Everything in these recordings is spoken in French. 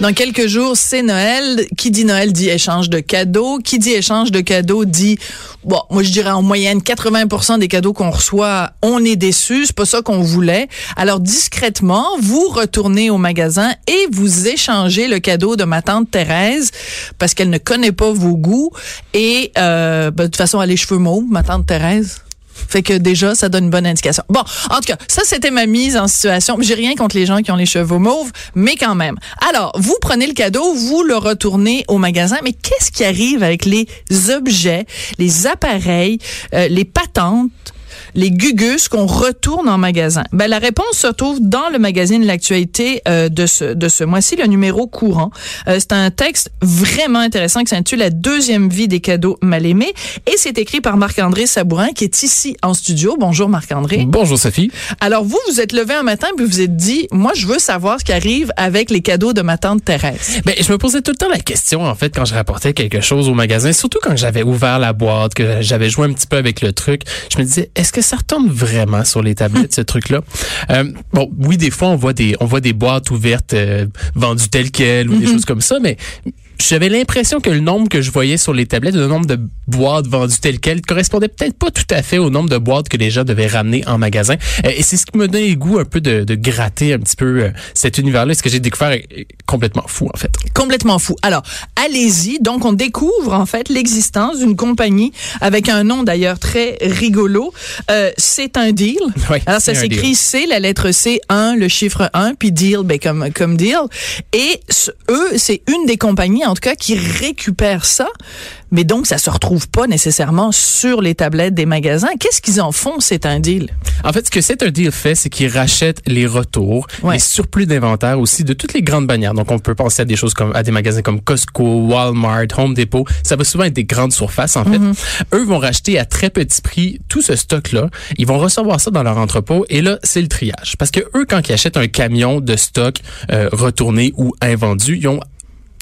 Dans quelques jours, c'est Noël. Qui dit Noël dit échange de cadeaux. Qui dit échange de cadeaux dit, bon, moi je dirais en moyenne 80% des cadeaux qu'on reçoit, on est déçus. C'est pas ça qu'on voulait. Alors discrètement, vous retournez au magasin et vous échangez le cadeau de ma tante Thérèse parce qu'elle ne connaît pas vos goûts et euh, ben, de toute façon, elle a les cheveux mauves, ma tante Thérèse. Fait que déjà, ça donne une bonne indication. Bon, en tout cas, ça, c'était ma mise en situation. J'ai rien contre les gens qui ont les cheveux mauves, mais quand même. Alors, vous prenez le cadeau, vous le retournez au magasin, mais qu'est-ce qui arrive avec les objets, les appareils, euh, les patentes, les gugus qu'on retourne en magasin? Ben, la réponse se trouve dans le magazine L'actualité euh, de ce, de ce mois-ci, le numéro courant. Euh, c'est un texte vraiment intéressant qui s'intitule La deuxième vie des cadeaux mal aimés et c'est écrit par Marc-André Sabourin qui est ici en studio. Bonjour Marc-André. Bonjour Sophie. Alors vous, vous êtes levé un matin puis vous vous êtes dit, moi je veux savoir ce qui arrive avec les cadeaux de ma tante Thérèse. Ben, je me posais tout le temps la question, en fait, quand je rapportais quelque chose au magasin, surtout quand j'avais ouvert la boîte, que j'avais joué un petit peu avec le truc. Je me disais, est-ce que ça retombe vraiment sur les tablettes, ce truc-là? Euh, bon, oui, des fois, on voit des, on voit des boîtes ouvertes, euh, vendues telles quelles ou des choses comme ça, mais j'avais l'impression que le nombre que je voyais sur les tablettes, le nombre de boîtes vendues telles quelles, correspondait peut-être pas tout à fait au nombre de boîtes que les gens devaient ramener en magasin. Euh, et c'est ce qui me donnait le goût un peu de, de gratter un petit peu euh, cet univers-là. Ce que j'ai découvert est complètement fou, en fait. Complètement fou. Alors, allez-y. Donc, on découvre en fait l'existence d'une compagnie avec un nom d'ailleurs très rigolo. Euh, c'est un deal. Oui, Alors, ça s'écrit. C, la lettre C, 1, le chiffre 1, puis deal, ben, comme, comme deal. Et ce- eux, c'est une des compagnies, en tout cas, qui récupère ça. Mais donc, ça se retrouve pas nécessairement sur les tablettes des magasins. Qu'est-ce qu'ils en font, c'est un deal? En fait, ce que c'est un deal fait, c'est qu'il rachète les retours, Ouais. les surplus d'inventaire aussi de toutes les grandes bannières. Donc, on peut penser à des choses comme à des magasins comme Costco, Walmart, Home Depot. Ça va souvent être des grandes surfaces, en fait. Eux vont racheter à très petit prix tout ce stock-là. Ils vont recevoir ça dans leur entrepôt et là, c'est le triage. Parce que eux, quand ils achètent un camion de stock euh, retourné ou invendu, ils ont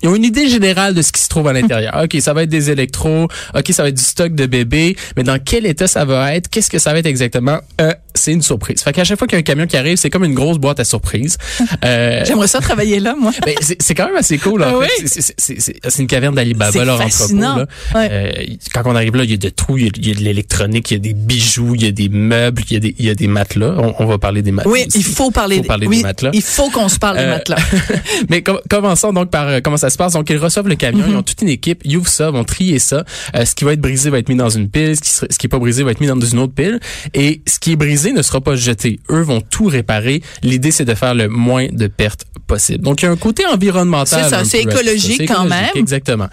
ils ont une idée générale de ce qui se trouve à l'intérieur. OK, ça va être des électros, OK, ça va être du stock de bébé, mais dans quel état ça va être, qu'est-ce que ça va être exactement? Euh, c'est une surprise. Fait qu'à chaque fois qu'il y a un camion qui arrive, c'est comme une grosse boîte à surprise. Euh, J'aimerais ça travailler là, moi. ben, c'est quand même assez cool. En Ah fait. oui? C'est- une caverne d'Alibaba, leur fascinant. entrepôt. Là. Ouais. Euh, quand on arrive là, il y a de tout. Il y a, il y a de l'électronique, il y a des bijoux, il y a des meubles, il y a des, il y a des matelas. On, on va parler des matelas. Oui, il faut parler, Faut parler oui, des matelas. Il faut qu'on se parle des Euh, matelas. Mais com- commençons donc par euh, comment ça se passe. Donc ils reçoivent le camion, ils ont toute une équipe, ils ouvrent ça, vont trier ça. Ce qui va être brisé va être mis dans une pile, ce qui, ce qui est pas brisé va être mis dans une autre pile. Et ce qui est brisé ne sera pas jeté. Eux vont tout réparer. L'idée c'est de faire le moins de pertes possible. Donc il y a un côté environnemental. C'est ça, c'est écologique quand même. Exactement.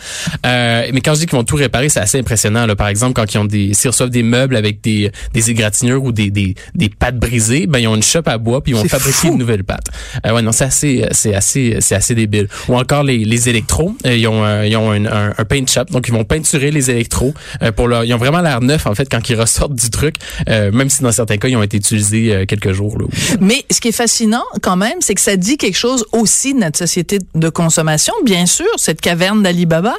Euh, mais quand je dis qu'ils vont tout réparer, c'est assez impressionnant. Là. Par exemple, quand ils ont des, s'ils reçoivent des meubles avec des, des égratignures ou des, des, des pattes brisées, ben ils ont une chope à bois puis ils vont fabriquer une nouvelle patte. Euh, ouais, non, c'est assez, c'est assez, c'est assez débile. Ou encore les, les électros, euh, ils ont, euh, ils ont un, un, un paint shop, donc ils vont peinturer les électros euh, pour leur, ils ont vraiment l'air neuf en fait quand ils ressortent du truc, euh, même si dans certains cas ils ont été utilisés euh, quelques jours. Là. Mais ce qui est fascinant quand même, c'est que ça dit quelque chose aussi de notre société de consommation, bien sûr, cette caverne d'Alibaba,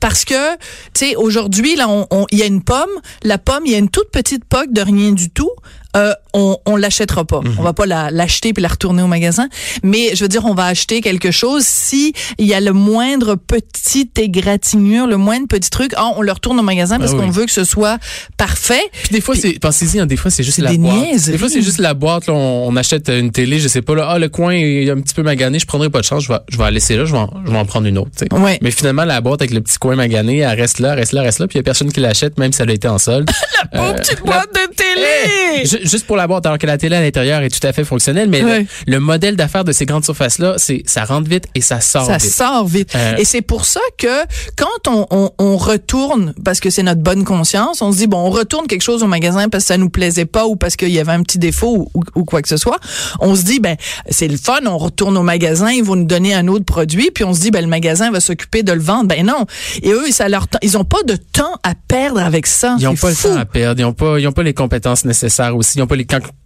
parce que, tu sais, aujourd'hui, là, on- on- il y a une pomme, la pomme, il y a une toute petite poque de rien du tout. Euh, on, on l'achètera pas. On va pas la- l'acheter puis la retourner au magasin. Mais je veux dire, on va acheter quelque chose si il y a le moindre petit égratignure, le moindre petit truc, ah, on le retourne au magasin parce Ah oui. qu'on veut que ce soit parfait. Puis des fois, c'est, pensez-y, hein, des fois, c'est juste la des boîte. niaiseries. Des fois, c'est juste la boîte, là, on, on achète une télé, je sais pas, là, ah, le coin est un petit peu magané, je prendrai pas de chance, je vais, je vais la laisser là, je vais en, je vais en prendre une autre. Ouais. Mais finalement, la boîte avec le petit coin magané, elle reste là, reste là, reste là, puis il y a personne qui l'achète, même si elle a été en solde. Pauvre Euh, petite la- boîte de télé! Je, juste pour la boîte, alors que la télé à l'intérieur est tout à fait fonctionnelle, mais le, le modèle d'affaires de ces grandes surfaces-là, c'est ça rentre vite et ça sort Ça vite. sort vite. Euh, Et c'est pour ça que quand on, on, on retourne, parce que c'est notre bonne conscience, on se dit, bon, on retourne quelque chose au magasin parce que ça nous plaisait pas ou parce qu'il y avait un petit défaut ou, ou quoi que ce soit, on se dit, ben, c'est le fun, on retourne au magasin, ils vont nous donner un autre produit, puis on se dit, ben, le magasin va s'occuper de le vendre. Ben non. Et eux, ça leur, ils ont pas de temps à perdre avec ça. Ils n'ont pas fou. le temps à perdre, ils n'ont pas, ils ont pas les compétences nécessaires aussi, ils n'ont pas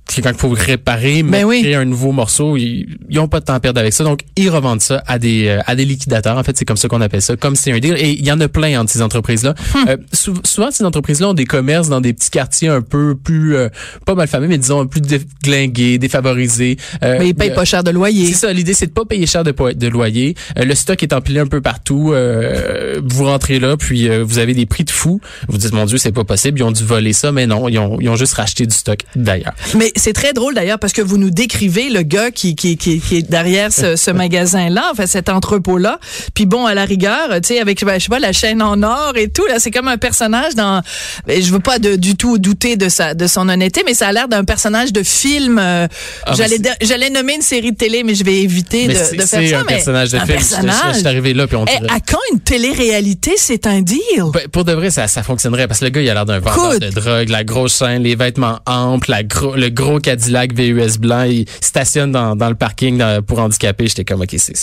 c'est quand il faut réparer, mais Ben oui. créer un nouveau morceau, ils n'ont pas de temps à perdre avec ça. Donc, ils revendent ça à des euh, à des liquidateurs. En fait, c'est comme ça qu'on appelle ça, comme c'est un deal. Et il y en a plein entre ces entreprises-là. Hum. Euh, sou- souvent, ces entreprises-là ont des commerces dans des petits quartiers un peu plus, euh, pas mal fameux, mais disons plus déglingués, défavorisés. Euh, Mais ils payent pas cher de loyer. c'est ça, l'idée c'est de pas payer cher de, de loyer. Le stock est empilé un peu partout. Euh, vous rentrez là, puis euh, vous avez des prix de fou. Vous dites mon Dieu, c'est pas possible. Ils ont dû voler ça, mais non, ils ont, ils ont juste racheté du stock d'ailleurs. Mais c'est très drôle d'ailleurs parce que vous nous décrivez le gars qui, qui, qui, qui est derrière ce, ce magasin-là, enfin cet entrepôt-là. Puis bon, à la rigueur, tu sais, avec ben, je sais pas la chaîne en or et tout, là, c'est comme un personnage dans. ben, Je veux pas de, du tout douter de sa de son honnêteté, mais ça a l'air d'un personnage de film. euh, Ah, j'allais c'est- j'allais nommer une série de télé, mais je vais éviter de, c'est de faire c'est ça. un mais personnage de un film. Je- je- personnage. Je suis arrivé là, puis on Eh, dirait. à quand une télé-réalité, c'est un deal? Ben, Pour de vrai, ça, ça fonctionnerait parce que le gars, il a l'air d'un vendeur de drogue, la grosse chaîne, les vêtements amples, la le gros Cadillac VUS blanc, il stationne dans, dans le parking dans- pour handicapés. J'étais comme, OK, c'est...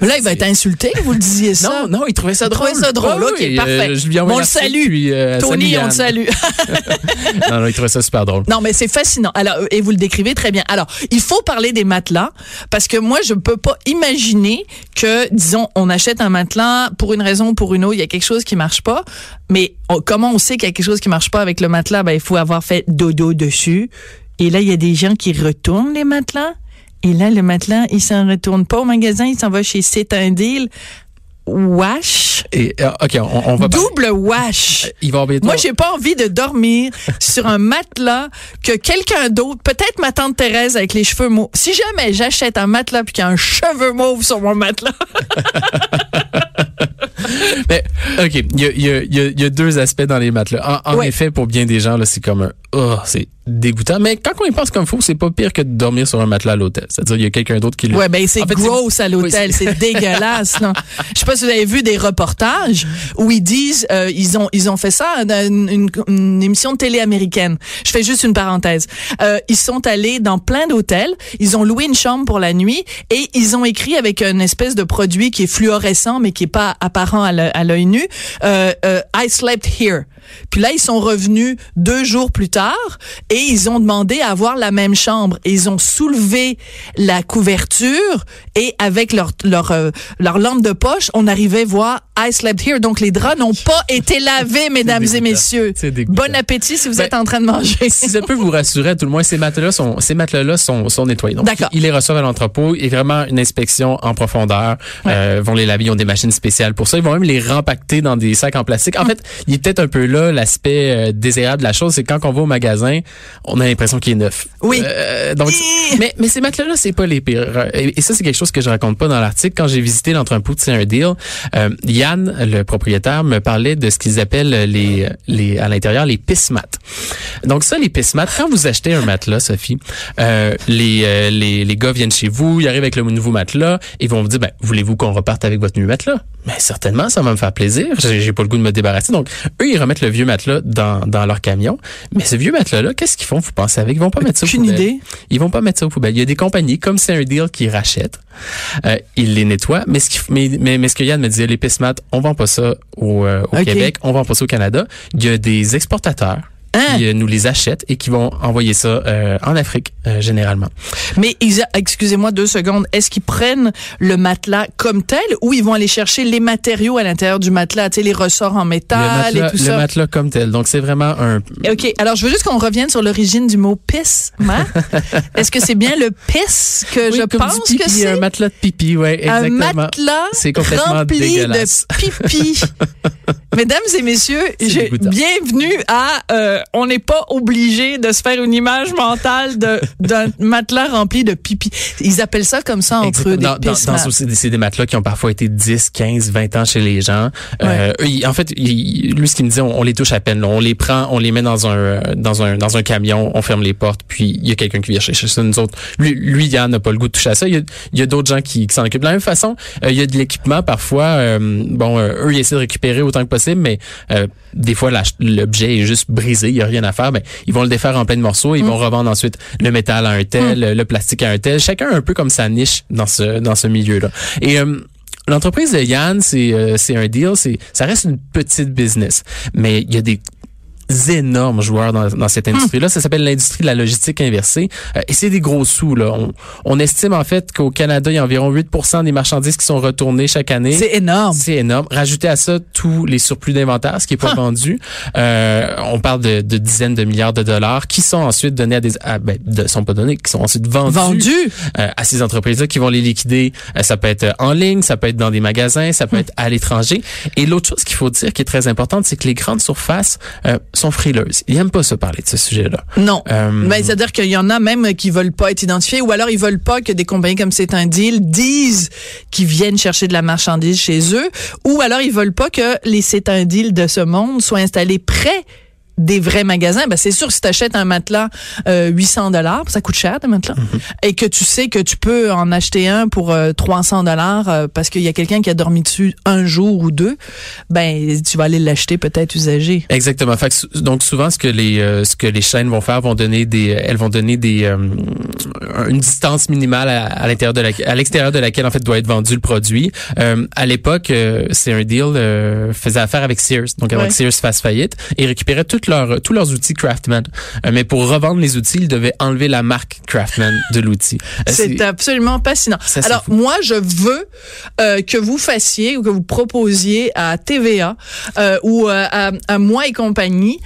Là, il va être insulté, vous le disiez ça? Non, non, il trouvait ça Il drôle. trouvait ça drôle, ok, oui, parfait. euh, Bon, envoyé on le salue. puis, euh, Tony, on te salue. non, non, il trouvait ça super drôle. Non, mais c'est fascinant. Alors, euh, et vous le décrivez très bien. Alors, il faut parler des matelas parce que moi, je peux pas imaginer que, disons, on achète un matelas pour une raison ou pour une autre, il y a quelque chose qui marche pas. Mais on- comment on sait qu'il y a quelque chose qui marche pas avec le matelas? Ben, il faut avoir fait dodo dessus. Et là, il y a des gens qui retournent les matelas. Et là, le matelas, il s'en retourne pas au magasin, il s'en va chez C'est un deal. Wash. Et, euh, OK, on, on va parler- Double wash. Il va Moi, j'ai pas envie de dormir sur un matelas que quelqu'un d'autre, peut-être ma tante Thérèse avec les cheveux mauves. Si jamais j'achète un matelas puis qu'il y a un cheveu mauve sur mon matelas, Mais, OK, il y a, il y a- il y a- il y a deux aspects dans les matelas. En, en Ouais. effet, pour bien des gens, là, c'est comme un... Oh, c'est dégoûtant. Mais quand on y pense comme faut, c'est pas pire que de dormir sur un matelas à l'hôtel. C'est-à-dire, il y a quelqu'un d'autre qui le... ouais, ben c'est En fait, gross à l'hôtel, oui, c'est dégueulasse. Là. Je sais pas si vous avez vu des reportages où ils disent, euh, ils ont ils ont fait ça dans une, une- une émission de télé américaine. Je fais juste une parenthèse. Euh, ils sont allés dans plein d'hôtels, ils ont loué une chambre pour la nuit et ils ont écrit avec une espèce de produit qui est fluorescent mais qui est pas apparent à à l'œil nu. Euh, euh, I slept here. Puis là, ils sont revenus deux jours plus tard et ils ont demandé à avoir la même chambre. Et ils ont soulevé la couverture et avec leur leur euh, leur lampe de poche, on arrivait voir I slept here. Donc les draps n'ont pas été lavés, mesdames et messieurs. Bon appétit si vous Ben, êtes en train de manger. si ça peut vous rassurer, tout le moins, ces matelas-là sont, ces matelas-là sont, sont nettoyés. Donc, ils les reçoivent à l'entrepôt. Il y a vraiment une inspection en profondeur. Euh, vont les laver. Ils ont des machines spéciales pour ça. Ils vont même les rempacter dans des sacs en plastique. En fait, il est peut-être un peu là l'aspect euh, désirable de la chose. C'est quand on va au magasin, on a l'impression qu'il est neuf. Oui. Euh, donc, mais, mais ces matelas-là, c'est pas les pires. Et, et ça, c'est quelque chose que je raconte pas dans l'article. Quand j'ai visité l'entrepôt de un deal, euh, Yann, le propriétaire, me parlait de ce qu'ils appellent les, les, à l'intérieur, les pismats. Donc ça, les pismats, quand vous achetez un matelas, Sophie, euh, les, euh, les, les gars viennent chez vous, ils arrivent avec le nouveau matelas, ils vont vous dire, ben, voulez-vous qu'on reparte avec votre nouveau matelas? Mais certainement, ça va me faire plaisir. J'ai j'ai pas le goût de me débarrasser. Donc, eux, ils remettent le vieux matelas dans, dans leur camion. Mais ce vieux matelas-là, qu'est-ce qu'ils font, vous pensez avec? Ils vont pas mettre ça aux poubelles. idée. Ils vont pas mettre ça aux poubelles. Il y a des compagnies, comme c'est un deal, qui rachètent. Euh, ils les nettoient. Mais ce, mais, mais, mais ce que Yann me disait, les pismats, on vend pas ça au, euh, au. Québec, on vend pas ça au Canada. Il y a des exportateurs Hein? qui euh, nous les achètent et qui vont envoyer ça euh, en Afrique, euh, généralement. Mais excusez-moi deux secondes. Est-ce qu'ils prennent le matelas comme tel ou ils vont aller chercher les matériaux à l'intérieur du matelas, tu sais, les ressorts en le métal matelas, et tout le ça? matelas comme tel. Donc, c'est vraiment un... OK. Alors, je veux juste qu'on revienne sur l'origine du mot pisse. Est-ce que c'est bien le pisse que Oui, je comme pense du pipi, que c'est? un matelas de pipi, ouais, Un exactement. matelas C'est complètement rempli dégueulasse. de pipi. Mesdames et messieurs, je- bienvenue à on n'est pas obligé de se faire une image mentale d'un matelas rempli de pipi. Ils appellent ça comme ça entre eux, des dans, dans, dans- c'est des matelas qui ont parfois été 10, 15, 20 ans chez les gens. Euh, en fait, lui, ce qu'il me dit, on, on les touche à peine. là. On les prend, on les met dans un, euh, dans un, dans un camion, on ferme les portes, puis il y a quelqu'un qui vient chercher ça. Nous autres, lui, lui, Yann n'a pas le goût de toucher à ça. Il y a, il y a d'autres gens qui, qui s'en occupent. De la même façon, euh, il y a de l'équipement parfois. euh, bon, euh, eux, ils essaient de récupérer autant que possible, mais euh, des fois, l'objet est juste brisé, il y a rien à faire. Ben, ils vont le défaire en plein de morceaux. Ils vont revendre ensuite le métal à un tel, le plastique à un tel. Chacun un peu comme sa niche dans ce, dans ce milieu-là. Et euh, L'entreprise de Yann, c'est euh, c'est un deal, c'est ça reste une petite business, mais il y a des énormes joueurs dans, dans cette industrie-là. Ça s'appelle l'industrie de la logistique inversée. Euh, et c'est des gros sous. Là. On, on estime en fait qu'au Canada, il y a environ 8% des marchandises qui sont retournées chaque année. C'est énorme. C'est énorme. Rajoutez à ça tous les surplus d'inventaire, ce qui est pas Huh. vendu. Euh, on parle de, de dizaines de milliards de dollars qui sont ensuite donnés à des... à- ben, de, sont pas donnés, qui sont ensuite vendus, Vendu. euh, à ces entreprises-là qui vont les liquider. Euh, ça peut être en ligne, ça peut être dans des magasins, ça peut être à l'étranger. Et l'autre chose qu'il faut dire qui est très importante, c'est que les grandes surfaces euh, sont frileuses. Ils aiment pas se parler de ce sujet-là. Non. Euh, Ben, c'est-à-dire qu'il y en a même qui veulent pas être identifiés ou alors ils veulent pas que des compagnies comme c'est un deal disent qu'ils viennent chercher de la marchandise chez eux ou alors ils veulent pas que les c'est un deal de ce monde soient installés près des vrais magasins, ben c'est sûr si tu achètes un matelas euh, 800 dollars, ça coûte cher des matelas, et que tu sais que tu peux en acheter un pour euh, 300 dollars euh, parce qu'il y a quelqu'un qui a dormi dessus un jour ou deux, ben tu vas aller l'acheter peut-être usagé. Exactement. Fait que sou- donc souvent ce que les euh, ce que les chaînes vont faire vont donner des elles vont donner des euh, une distance minimale à, à l'intérieur de la à l'extérieur de laquelle en fait doit être vendu le produit. Euh, à l'époque, euh, c'est un deal euh, faisait affaire avec Sears. Donc avant Ouais. que Sears fasse faillite, ils récupéraient toutes leurs tous leurs outils Craftman. Euh, mais pour revendre les outils, ils devaient enlever la marque Craftman de l'outil. Euh, C'est absolument fascinant. Ça, Alors, fou. moi, je veux euh, que vous fassiez ou que vous proposiez à TVA euh, ou euh, à, à moi et compagnie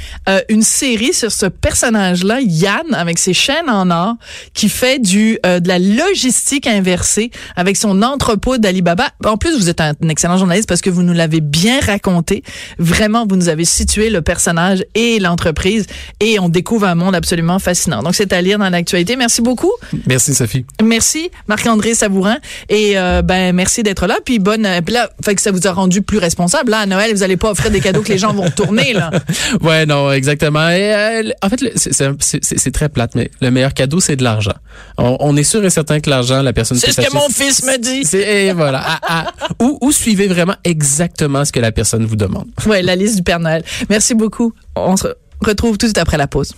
une série sur ce personnage-là, Yann, avec ses chaînes en or, qui fait du de la logistique inversée avec son entrepôt d'Alibaba. En plus, vous êtes un, excellent journaliste parce que vous nous l'avez bien raconté. Vraiment, vous nous avez situé le personnage et l'entreprise et on découvre un monde absolument fascinant. Donc, c'est à lire dans l'actualité. Merci beaucoup. Merci Sophie. Merci Marc-André Savourin et euh, ben merci d'être là puis bonne euh, puis là fait que ça vous a rendu plus responsable là à Noël vous allez pas offrir des cadeaux que les gens vont tourner là. Ouais, non, exactement. Et, euh, en fait, c'est- très plate, mais le meilleur cadeau, c'est de l'argent. On, on est sûr et certain que l'argent, la personne C'est ce que mon fils me dit. C'est et voilà. Ah, ah. ou, ou suivez vraiment exactement ce que la personne vous demande? Ouais, la liste du Père Noël. Merci beaucoup. On se retrouve tout de suite après la pause.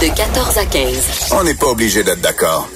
De 14 à 15. On n'est pas obligé d'être d'accord.